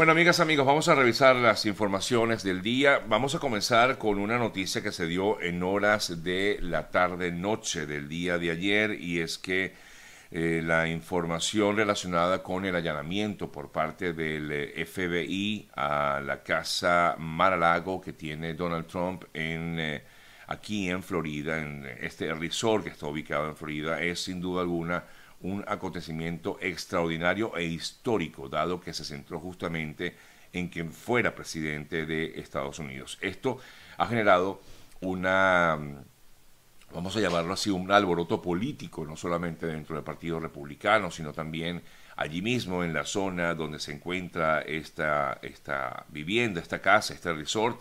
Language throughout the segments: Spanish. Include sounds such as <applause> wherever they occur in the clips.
Bueno, amigas, amigos, vamos a revisar las informaciones del día. Vamos a comenzar con una noticia que se dio en horas de la tarde-noche del día de ayer y es que eh, la información relacionada con el allanamiento por parte del eh, FBI a la casa Mar-a-Lago que tiene Donald Trump en, eh, aquí en Florida, en este resort que está ubicado en Florida, es sin duda alguna un acontecimiento extraordinario e histórico, dado que se centró justamente en quien fuera presidente de Estados Unidos. Esto ha generado una, vamos a llamarlo así, un alboroto político, no solamente dentro del Partido Republicano, sino también allí mismo en la zona donde se encuentra esta, esta vivienda, esta casa, este resort.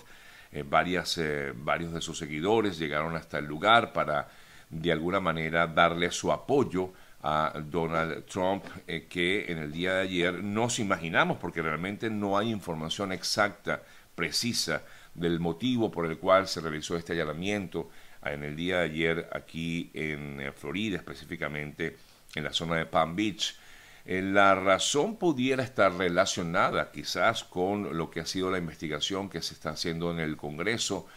Eh, varias, eh, varios de sus seguidores llegaron hasta el lugar para de alguna manera darle su apoyo a Donald Trump eh, que en el día de ayer nos imaginamos, porque realmente no hay información exacta, precisa, del motivo por el cual se realizó este allanamiento en el día de ayer aquí en eh, Florida, específicamente en la zona de Palm Beach. Eh, la razón pudiera estar relacionada quizás con lo que ha sido la investigación que se está haciendo en el Congreso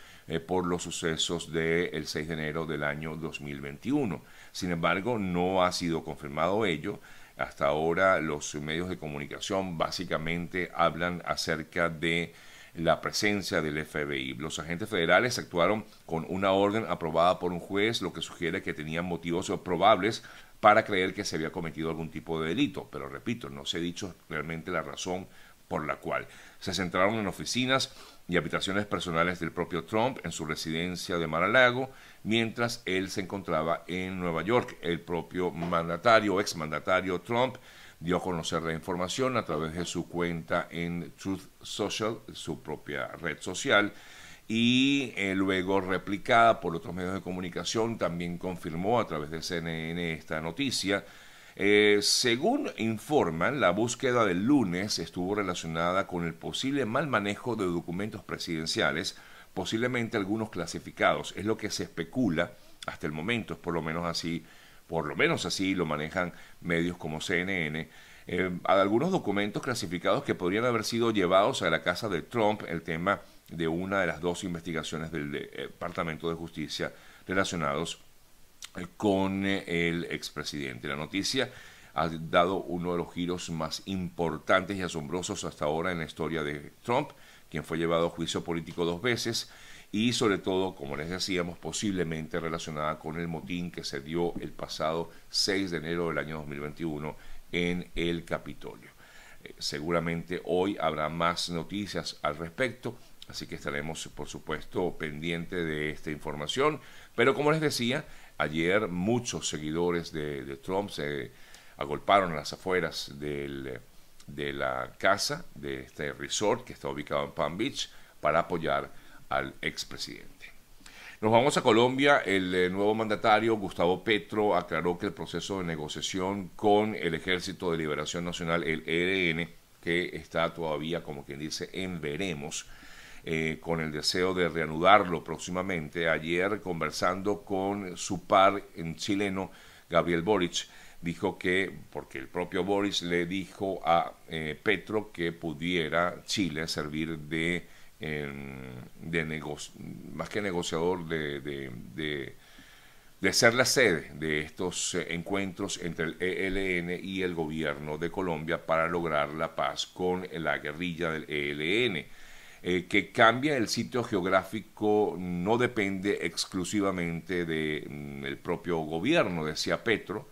por los sucesos del 6 de enero del año 2021. Sin embargo, no ha sido confirmado ello. Hasta ahora los medios de comunicación básicamente hablan acerca de la presencia del FBI. Los agentes federales actuaron con una orden aprobada por un juez, lo que sugiere que tenían motivos probables para creer que se había cometido algún tipo de delito. Pero repito, no se ha dicho realmente la razón por la cual. Se centraron en oficinas y habitaciones personales del propio Trump en su residencia de Mar-a-Lago mientras él se encontraba en Nueva York. El propio mandatario, exmandatario Trump, dio a conocer la información a través de su cuenta en Truth Social, su propia red social, y eh, luego replicada por otros medios de comunicación, también confirmó a través de CNN esta noticia. Eh, según informan, la búsqueda del lunes estuvo relacionada con el posible mal manejo de documentos presidenciales posiblemente algunos clasificados. Es lo que se especula hasta el momento, es por lo menos así, por lo menos así lo manejan medios como CNN. Eh, algunos documentos clasificados que podrían haber sido llevados a la casa de Trump, el tema de una de las dos investigaciones del eh, Departamento de Justicia relacionados con el expresidente. La noticia ha dado uno de los giros más importantes y asombrosos hasta ahora en la historia de Trump quien fue llevado a juicio político dos veces y sobre todo, como les decíamos, posiblemente relacionada con el motín que se dio el pasado 6 de enero del año 2021 en el Capitolio. Eh, seguramente hoy habrá más noticias al respecto, así que estaremos, por supuesto, pendientes de esta información. Pero como les decía, ayer muchos seguidores de, Trump se agolparon a las afueras de la casa de este resort que está ubicado en Palm Beach para apoyar al expresidente. Nos vamos a Colombia. El eh, nuevo mandatario, Gustavo Petro, aclaró que el proceso de negociación con el Ejército de Liberación Nacional, el ELN, que está todavía, como quien dice, en veremos, eh, con el deseo de reanudarlo próximamente. Ayer, conversando con su par en chileno, Gabriel Boric, dijo que, porque el propio Boris le dijo a eh, Petro que pudiera Chile servir de, de más que negociador, de, de, de, ser la sede de estos eh, encuentros entre el ELN y el gobierno de Colombia para lograr la paz con la guerrilla del ELN. Eh, que cambia el sitio geográfico no depende exclusivamente del mm, propio gobierno, decía Petro,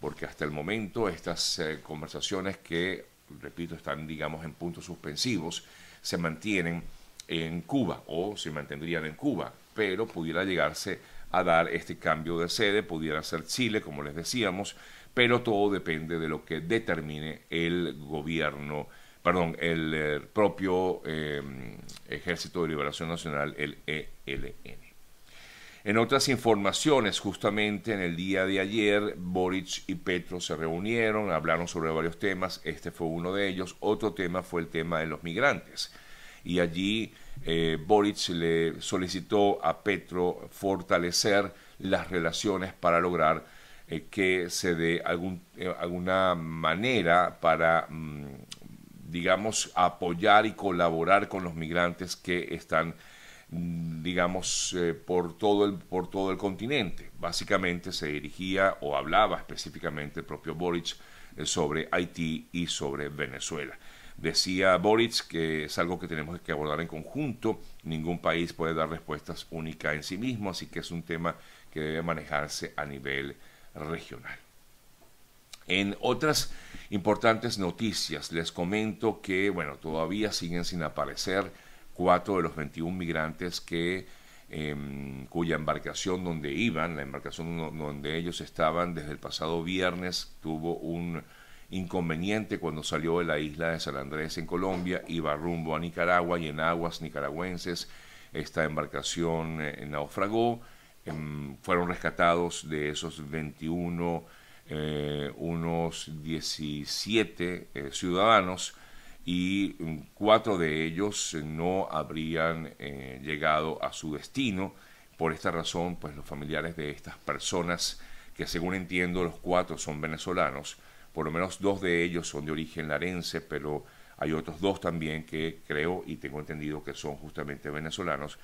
porque hasta el momento estas eh, conversaciones que, repito, están, digamos, en puntos suspensivos, se mantienen en Cuba o se mantendrían en Cuba, pero pudiera llegarse a dar este cambio de sede, pudiera ser Chile, como les decíamos, pero todo depende de lo que determine el gobierno, perdón, el, eh, propio eh, Ejército de Liberación Nacional, el ELN. En otras informaciones, justamente en el día de ayer, Boric y Petro se reunieron, hablaron sobre varios temas, este fue uno de ellos, otro tema fue el tema de los migrantes. Y allí eh, Boric le solicitó a Petro fortalecer las relaciones para lograr eh, que se dé algún, eh, alguna manera para, mm, digamos, apoyar y colaborar con los migrantes que están mm, digamos, eh, por, todo el, por todo el continente. Básicamente se dirigía o hablaba específicamente el propio Boric eh, sobre Haití y sobre Venezuela. Decía Boric que es algo que tenemos que abordar en conjunto, ningún país puede dar respuestas únicas en sí mismo, así que es un tema que debe manejarse a nivel regional. En otras importantes noticias les comento que, bueno, todavía siguen sin aparecer cuatro de los 21 migrantes que em, cuya embarcación donde iban, la embarcación donde ellos estaban desde el pasado viernes, tuvo un inconveniente cuando salió de la isla de San Andrés en Colombia, iba rumbo a Nicaragua y en aguas nicaragüenses esta embarcación eh, naufragó, em, fueron rescatados de esos 21 eh, unos 17 eh, ciudadanos y mm, cuatro de ellos no habrían llegado a su destino. Por esta razón, pues los familiares de estas personas, que según entiendo los cuatro son venezolanos, por lo menos dos de ellos son de origen larense, pero hay otros dos también que creo y tengo entendido que son justamente venezolanos,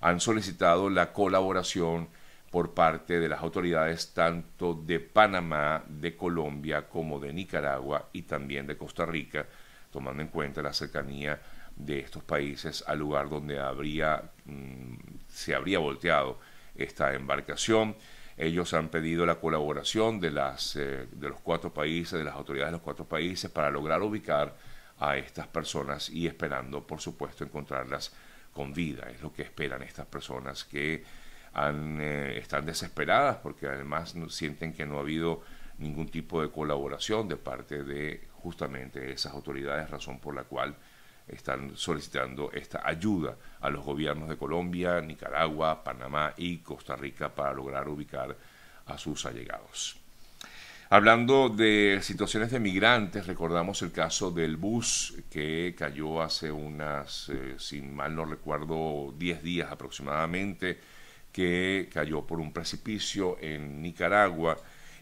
han solicitado la colaboración por parte de las autoridades tanto de Panamá, de Colombia, como de Nicaragua y también de Costa Rica, tomando en cuenta la cercanía de estos países al lugar donde habría, mm, se habría volteado esta embarcación. Ellos han pedido la colaboración de, las, eh, de los cuatro países, de las autoridades de los cuatro países, para lograr ubicar a estas personas y esperando, por supuesto, encontrarlas con vida. Es lo que esperan estas personas que han, eh, están desesperadas porque además sienten que no ha habido ningún tipo de colaboración de parte de justamente esas autoridades, razón por la cual están solicitando esta ayuda a los gobiernos de Colombia, Nicaragua, Panamá y Costa Rica para lograr ubicar a sus allegados. Hablando de situaciones de migrantes, recordamos el caso del bus que cayó hace unas, eh, sin mal no recuerdo, 10 días aproximadamente, que cayó por un precipicio en Nicaragua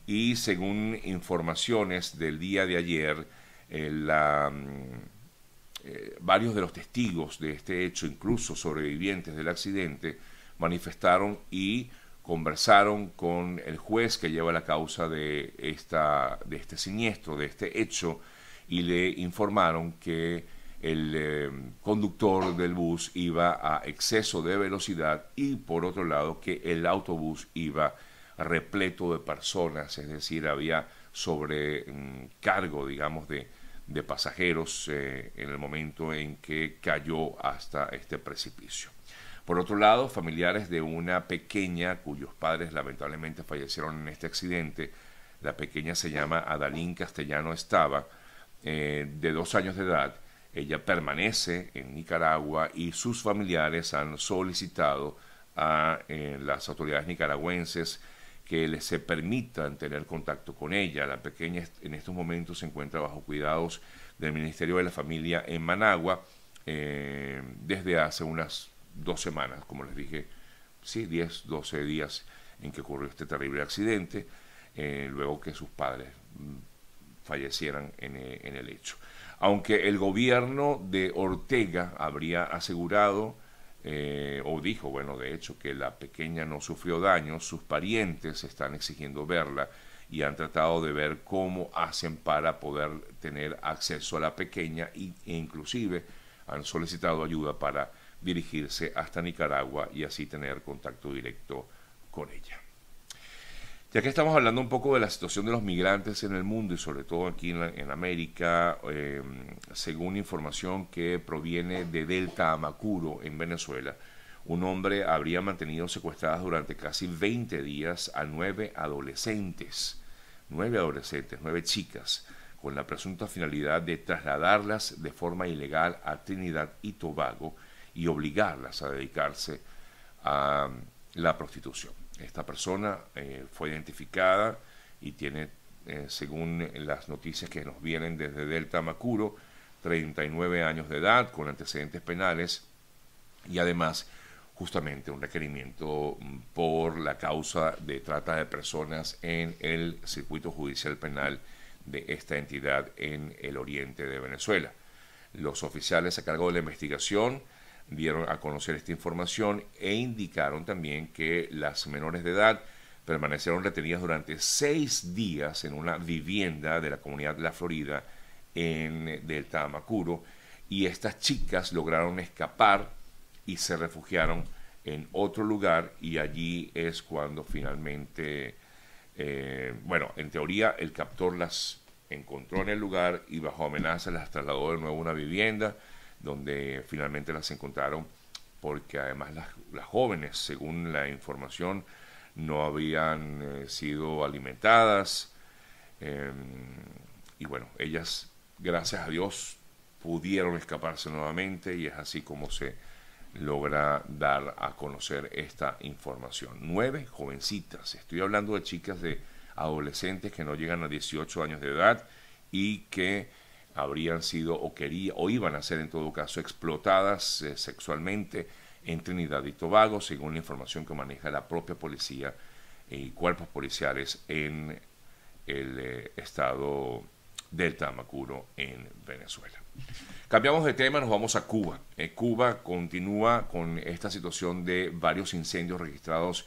y según informaciones del día de ayer, eh, mm, eh, varios de los testigos de este hecho, incluso sobrevivientes del accidente, manifestaron y conversaron con el juez que lleva la causa de, esta, de este siniestro, de este hecho, y le informaron que el eh, conductor del bus iba a exceso de velocidad y por otro lado que el autobús iba repleto de personas, es decir, había sobrecargo, digamos, de, de pasajeros eh, en el momento en que cayó hasta este precipicio. Por otro lado, familiares de una pequeña cuyos padres lamentablemente fallecieron en este accidente, la pequeña se llama Adalín Castellano Estaba, eh, de dos años de edad, ella permanece en Nicaragua y sus familiares han solicitado a eh, las autoridades nicaragüenses que les se permitan tener contacto con ella. La pequeña en estos momentos se encuentra bajo cuidados del Ministerio de la Familia en Managua eh, desde hace unas dos semanas, como les dije, sí, 10, 12 días en que ocurrió este terrible accidente, eh, luego que sus padres mm, fallecieran en, en el hecho. Aunque el gobierno de Ortega habría asegurado eh, o dijo, bueno, de hecho, que la pequeña no sufrió daño, sus parientes están exigiendo verla y han tratado de ver cómo hacen para poder tener acceso a la pequeña e inclusive han solicitado ayuda para dirigirse hasta Nicaragua y así tener contacto directo con ella. Ya que estamos hablando un poco de la situación de los migrantes en el mundo y sobre todo aquí en, América, eh, según información que proviene de Delta Amacuro en Venezuela, un hombre habría mantenido secuestradas durante casi 20 días a nueve adolescentes, nueve adolescentes, nueve chicas, con la presunta finalidad de trasladarlas de forma ilegal a Trinidad y Tobago y obligarlas a dedicarse a la prostitución. Esta persona eh, fue identificada y tiene, eh, según las noticias que nos vienen desde Delta Macuro, 39 años de edad con antecedentes penales y además justamente un requerimiento mm, por la causa de trata de personas en el circuito judicial penal de esta entidad en el oriente de Venezuela. Los oficiales a cargo de la investigación dieron a conocer esta información e indicaron también que las menores de edad permanecieron retenidas durante seis días en una vivienda de la comunidad de la Florida en Delta Amacuro y estas chicas lograron escapar y se refugiaron en otro lugar y allí es cuando finalmente, eh, bueno, en teoría el captor las encontró en el lugar y bajo amenaza las trasladó de nuevo a una vivienda donde finalmente las encontraron porque además las, jóvenes, según la información, no habían eh, sido alimentadas em, y bueno, ellas, gracias a Dios, pudieron escaparse nuevamente y es así como se logra dar a conocer esta información. Nueve jovencitas, estoy hablando de chicas de adolescentes que no llegan a 18 años de edad y que habrían sido o quería o iban a ser en todo caso explotadas eh, sexualmente en Trinidad y Tobago, según la información que maneja la propia policía y cuerpos policiales en el eh, estado del Tamacuro en Venezuela. Cambiamos de tema, nos vamos a Cuba. Eh, Cuba continúa con esta situación de varios incendios registrados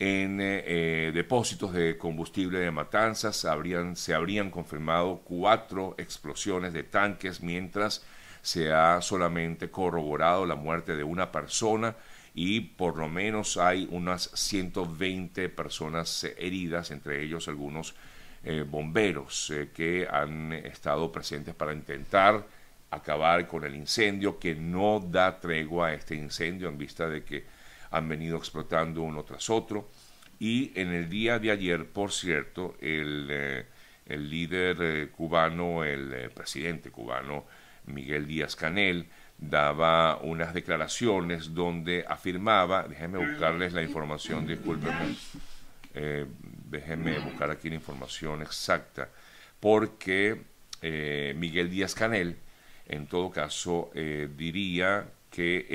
en eh, eh, depósitos de combustible de matanzas. Habrían, se habrían confirmado cuatro explosiones de tanques, mientras se ha solamente corroborado la muerte de una persona y por lo menos hay unas 120 personas heridas, entre ellos algunos bomberos que han estado presentes para intentar acabar con el incendio, que no da tregua a este incendio en vista de que han venido explotando uno tras otro. Y en el día de ayer, por cierto, el, eh, el líder eh, cubano, el eh, presidente cubano, Miguel Díaz Canel, daba unas declaraciones donde afirmaba, déjenme buscarles la información, discúlpenme, déjenme buscar aquí la información exacta, porque Miguel Díaz Canel en todo caso, diría que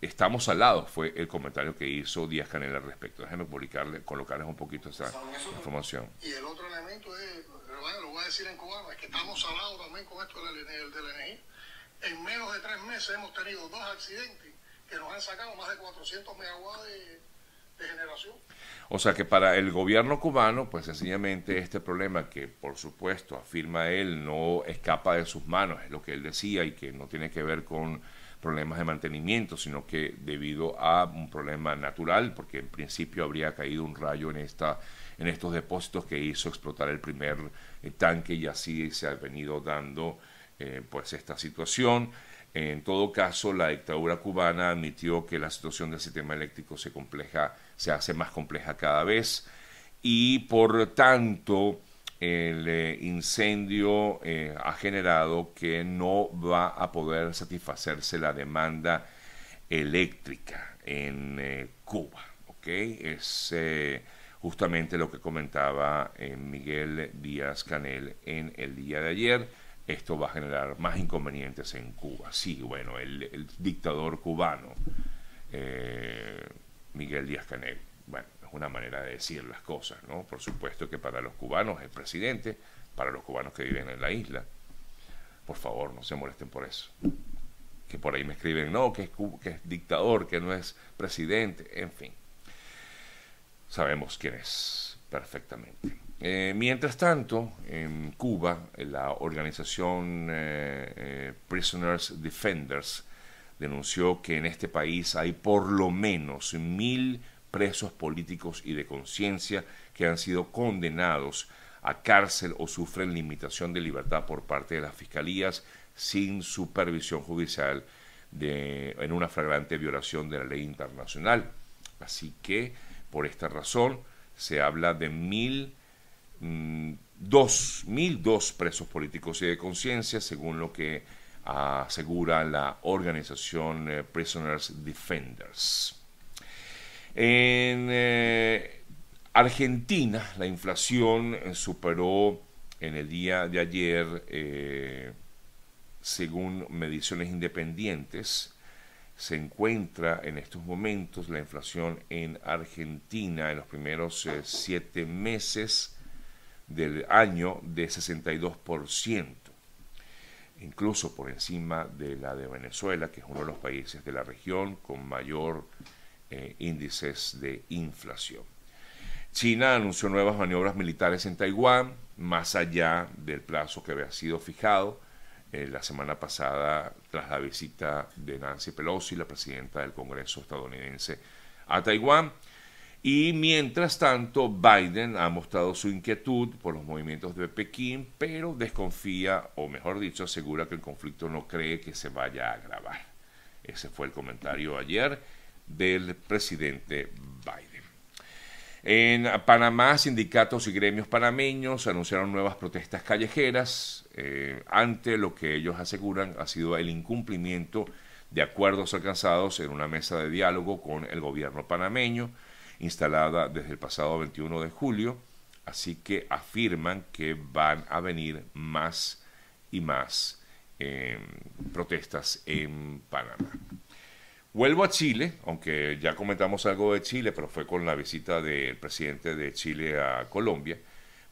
estamos al lado, fue el comentario que hizo Díaz Canel al respecto. Déjenme publicarle, colocarles un poquito esa información. Y el otro elemento es, lo voy a decir en cubano, es que estamos al lado también con esto de la, energía. En menos de tres meses hemos tenido dos accidentes que nos han sacado más de 400 megawatts de, de generación. O sea que para el gobierno cubano, pues sencillamente este problema que por supuesto afirma él no escapa de sus manos, es lo que él decía y que no tiene que ver con problemas de mantenimiento, sino que debido a un problema natural, porque en principio habría caído un rayo en esta en estos depósitos que hizo explotar el primer eh, tanque y así se ha venido dando eh, pues esta situación. En todo caso, la dictadura cubana admitió que la situación del sistema eléctrico se, compleja, se hace más compleja cada vez y por tanto el eh, incendio eh, ha generado que no va a poder satisfacerse la demanda eléctrica en eh, Cuba. ¿okay? Es justamente lo que comentaba Miguel Díaz Canel en el día de ayer esto va a generar más inconvenientes en Cuba. Sí, bueno, el, dictador cubano, eh, Miguel Díaz Canel, bueno, una manera de decir las cosas, ¿no? Por supuesto que para los cubanos es presidente, para los cubanos que viven en la isla, por favor, no se molesten por eso. Que por ahí me escriben, no, que es, que es dictador, que no es presidente, en fin. Sabemos quién es perfectamente. Eh, mientras tanto, en Cuba, la organización eh, eh, Prisoners Defenders denunció que en este país hay por lo menos mil presos políticos y de conciencia que han sido condenados a cárcel o sufren limitación de libertad por parte de las fiscalías sin supervisión judicial de, en una flagrante violación de la ley internacional. Así que, por esta razón, se habla de mil Mm, dos, mil dos presos políticos y de conciencia, según lo que asegura la organización eh, Prisoners Defenders. En eh, Argentina, la inflación eh, superó en el día de ayer, según mediciones independientes, se encuentra en estos momentos la inflación en Argentina en los primeros siete meses del año de 62%. incluso por encima de la de Venezuela, que es uno de los países de la región con mayor eh, índices de inflación. China anunció nuevas maniobras militares en Taiwán, más allá del plazo que había sido fijado eh, la semana pasada tras la visita de Nancy Pelosi, la presidenta del Congreso estadounidense, a Taiwán. Y mientras tanto, Biden ha mostrado su inquietud por los movimientos de Pekín, pero desconfía, o mejor dicho, asegura que el conflicto no cree que se vaya a agravar. Ese fue el comentario ayer del presidente Biden. En Panamá, sindicatos y gremios panameños anunciaron nuevas protestas callejeras eh, ante lo que ellos aseguran ha sido el incumplimiento de acuerdos alcanzados en una mesa de diálogo con el gobierno panameño instalada desde el pasado 21 de julio, así que afirman que van a venir más y más em, protestas en Panamá. Vuelvo a Chile, aunque ya comentamos algo de Chile, pero fue con la visita del presidente de Chile a Colombia.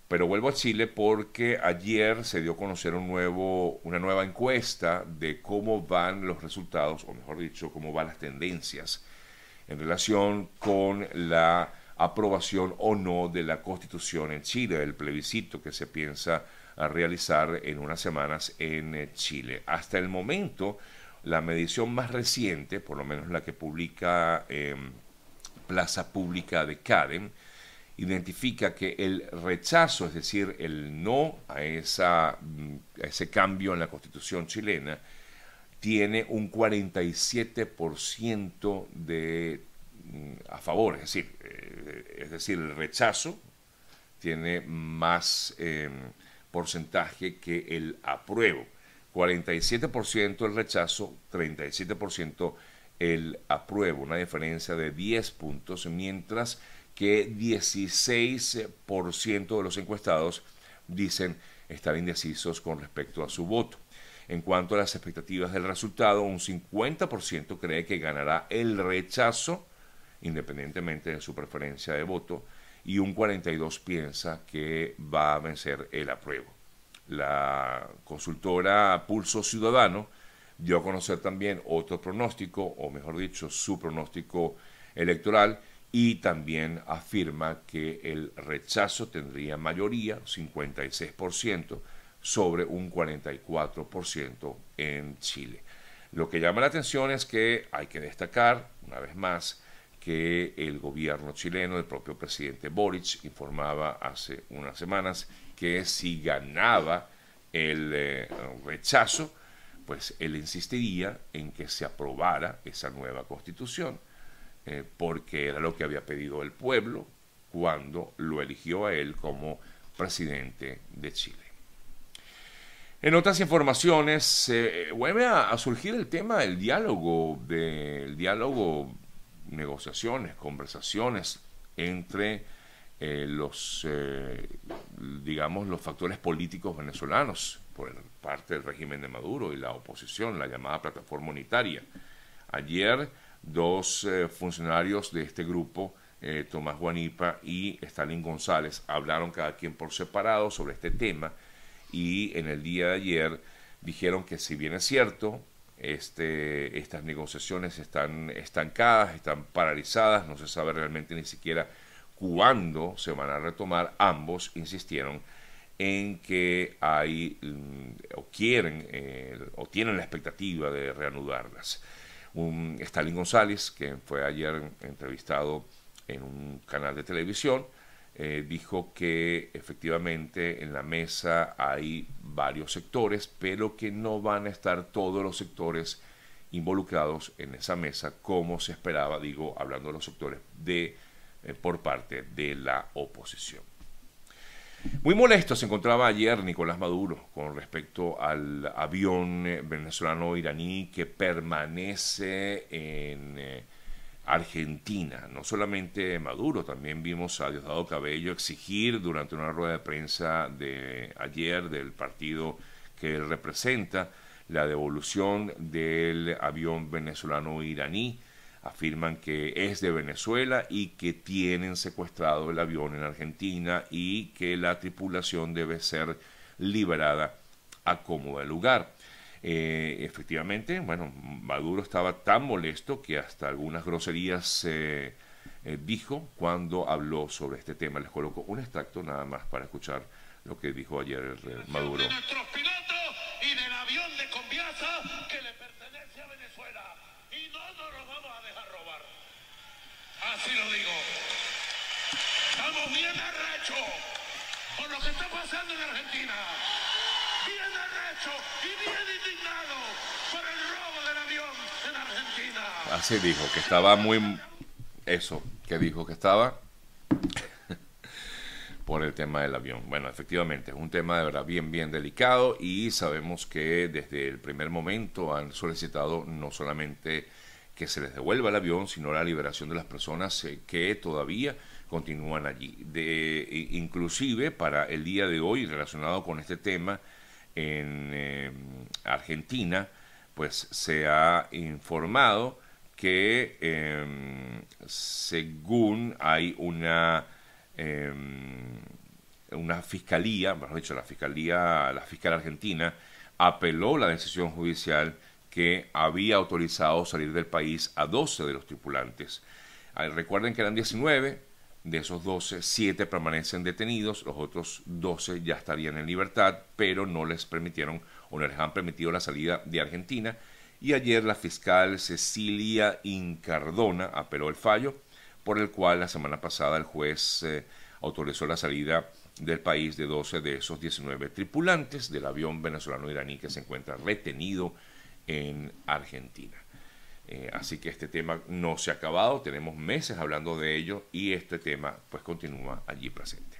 Pero vuelvo a Chile porque ayer se dio a conocer una nueva encuesta de cómo van los resultados, o mejor dicho, cómo van las tendencias en relación con la aprobación o no de la constitución en Chile, el plebiscito que se piensa realizar en unas semanas en Chile. Hasta el momento, la medición más reciente, por lo menos la que publica em, Plaza Pública de CADEM, identifica que el rechazo, es decir, el no a, esa, mm, ese cambio en la constitución chilena, tiene un 47% de mm, a favor, es decir, eh, es decir, el rechazo tiene más em, porcentaje que el apruebo. 47% el rechazo, 37% el apruebo, una diferencia de 10 puntos, mientras que 16% de los encuestados dicen estar indecisos con respecto a su voto. En cuanto a las expectativas del resultado, un 50% cree que ganará el rechazo, independientemente de su preferencia de voto, y un 42% piensa que va a vencer el apruebo. La consultora Pulso Ciudadano dio a conocer también otro pronóstico, o mejor dicho, su pronóstico electoral, y también afirma que el rechazo tendría mayoría, 56%, sobre un 44% en Chile. Lo que llama la atención es que hay que destacar, una vez más, que el gobierno chileno, el propio presidente Boric, informaba hace unas semanas que si ganaba el eh, rechazo, pues él insistiría en que se aprobara esa nueva constitución, eh, porque era lo que había pedido el pueblo cuando lo eligió a él como presidente de Chile. En otras informaciones, vuelve a, surgir el tema del diálogo, del diálogo, negociaciones, conversaciones entre eh, los, eh, digamos, los factores políticos venezolanos por parte del régimen de Maduro y la oposición, la llamada plataforma unitaria. Ayer, dos eh, funcionarios de este grupo, Tomás Guanipa y Stalin González, hablaron cada quien por separado sobre este tema y en el día de ayer dijeron que si bien es cierto, este, estas negociaciones están estancadas, están paralizadas, no se sabe realmente ni siquiera cuándo se van a retomar, ambos insistieron en que hay mm, o quieren eh, o tienen la expectativa de reanudarlas. Un Stalin González, que fue ayer entrevistado en un canal de televisión, eh, dijo que efectivamente en la mesa hay varios sectores, pero que no van a estar todos los sectores involucrados en esa mesa como se esperaba, digo, hablando de los sectores de eh, por parte de la oposición. Muy molesto se encontraba ayer Nicolás Maduro con respecto al avión eh, venezolano iraní que permanece en Argentina. No solamente Maduro, también vimos a Diosdado Cabello exigir durante una rueda de prensa de ayer del partido que él representa la devolución del avión venezolano iraní. Afirman que es de Venezuela y que tienen secuestrado el avión en Argentina y que la tripulación debe ser liberada a como de lugar. Eh, efectivamente, bueno, Maduro estaba tan molesto que hasta algunas groserías eh, dijo cuando habló sobre este tema. Les coloco un extracto nada más para escuchar lo que dijo ayer Maduro. De nuestros pilotos y del avión de Conviasa que le pertenece a Venezuela. Y no nos lo vamos a dejar robar. Así lo digo. Estamos bien arrechos por lo que está pasando en Argentina. Bien indignados por el robo del avión en Argentina. Así dijo, que estaba muy... Eso, que dijo que estaba <laughs> por el tema del avión. Bueno, efectivamente, es un tema de verdad bien, bien delicado y sabemos que desde el primer momento han solicitado no solamente que se les devuelva el avión, sino la liberación de las personas eh, que todavía continúan allí. De, inclusive para el día de hoy, relacionado con este tema, en eh, Argentina, pues se ha informado que em, según hay una Em, una fiscalía, mejor dicho, la fiscalía, la fiscal argentina, apeló la decisión judicial que había autorizado salir del país a 12 de los tripulantes. Ah, recuerden que eran 19, de esos 12, 7 permanecen detenidos, los otros 12 ya estarían en libertad, pero no les permitieron o no les han permitido la salida de Argentina. Y ayer la fiscal Cecilia Incardona apeló el fallo por el cual la semana pasada el juez eh, autorizó la salida del país de 12 de esos 19 tripulantes del avión venezolano-iraní que se encuentra retenido en Argentina. Eh, así que este tema no se ha acabado, tenemos meses hablando de ello y este tema pues continúa allí presente.